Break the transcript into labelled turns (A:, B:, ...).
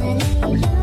A: many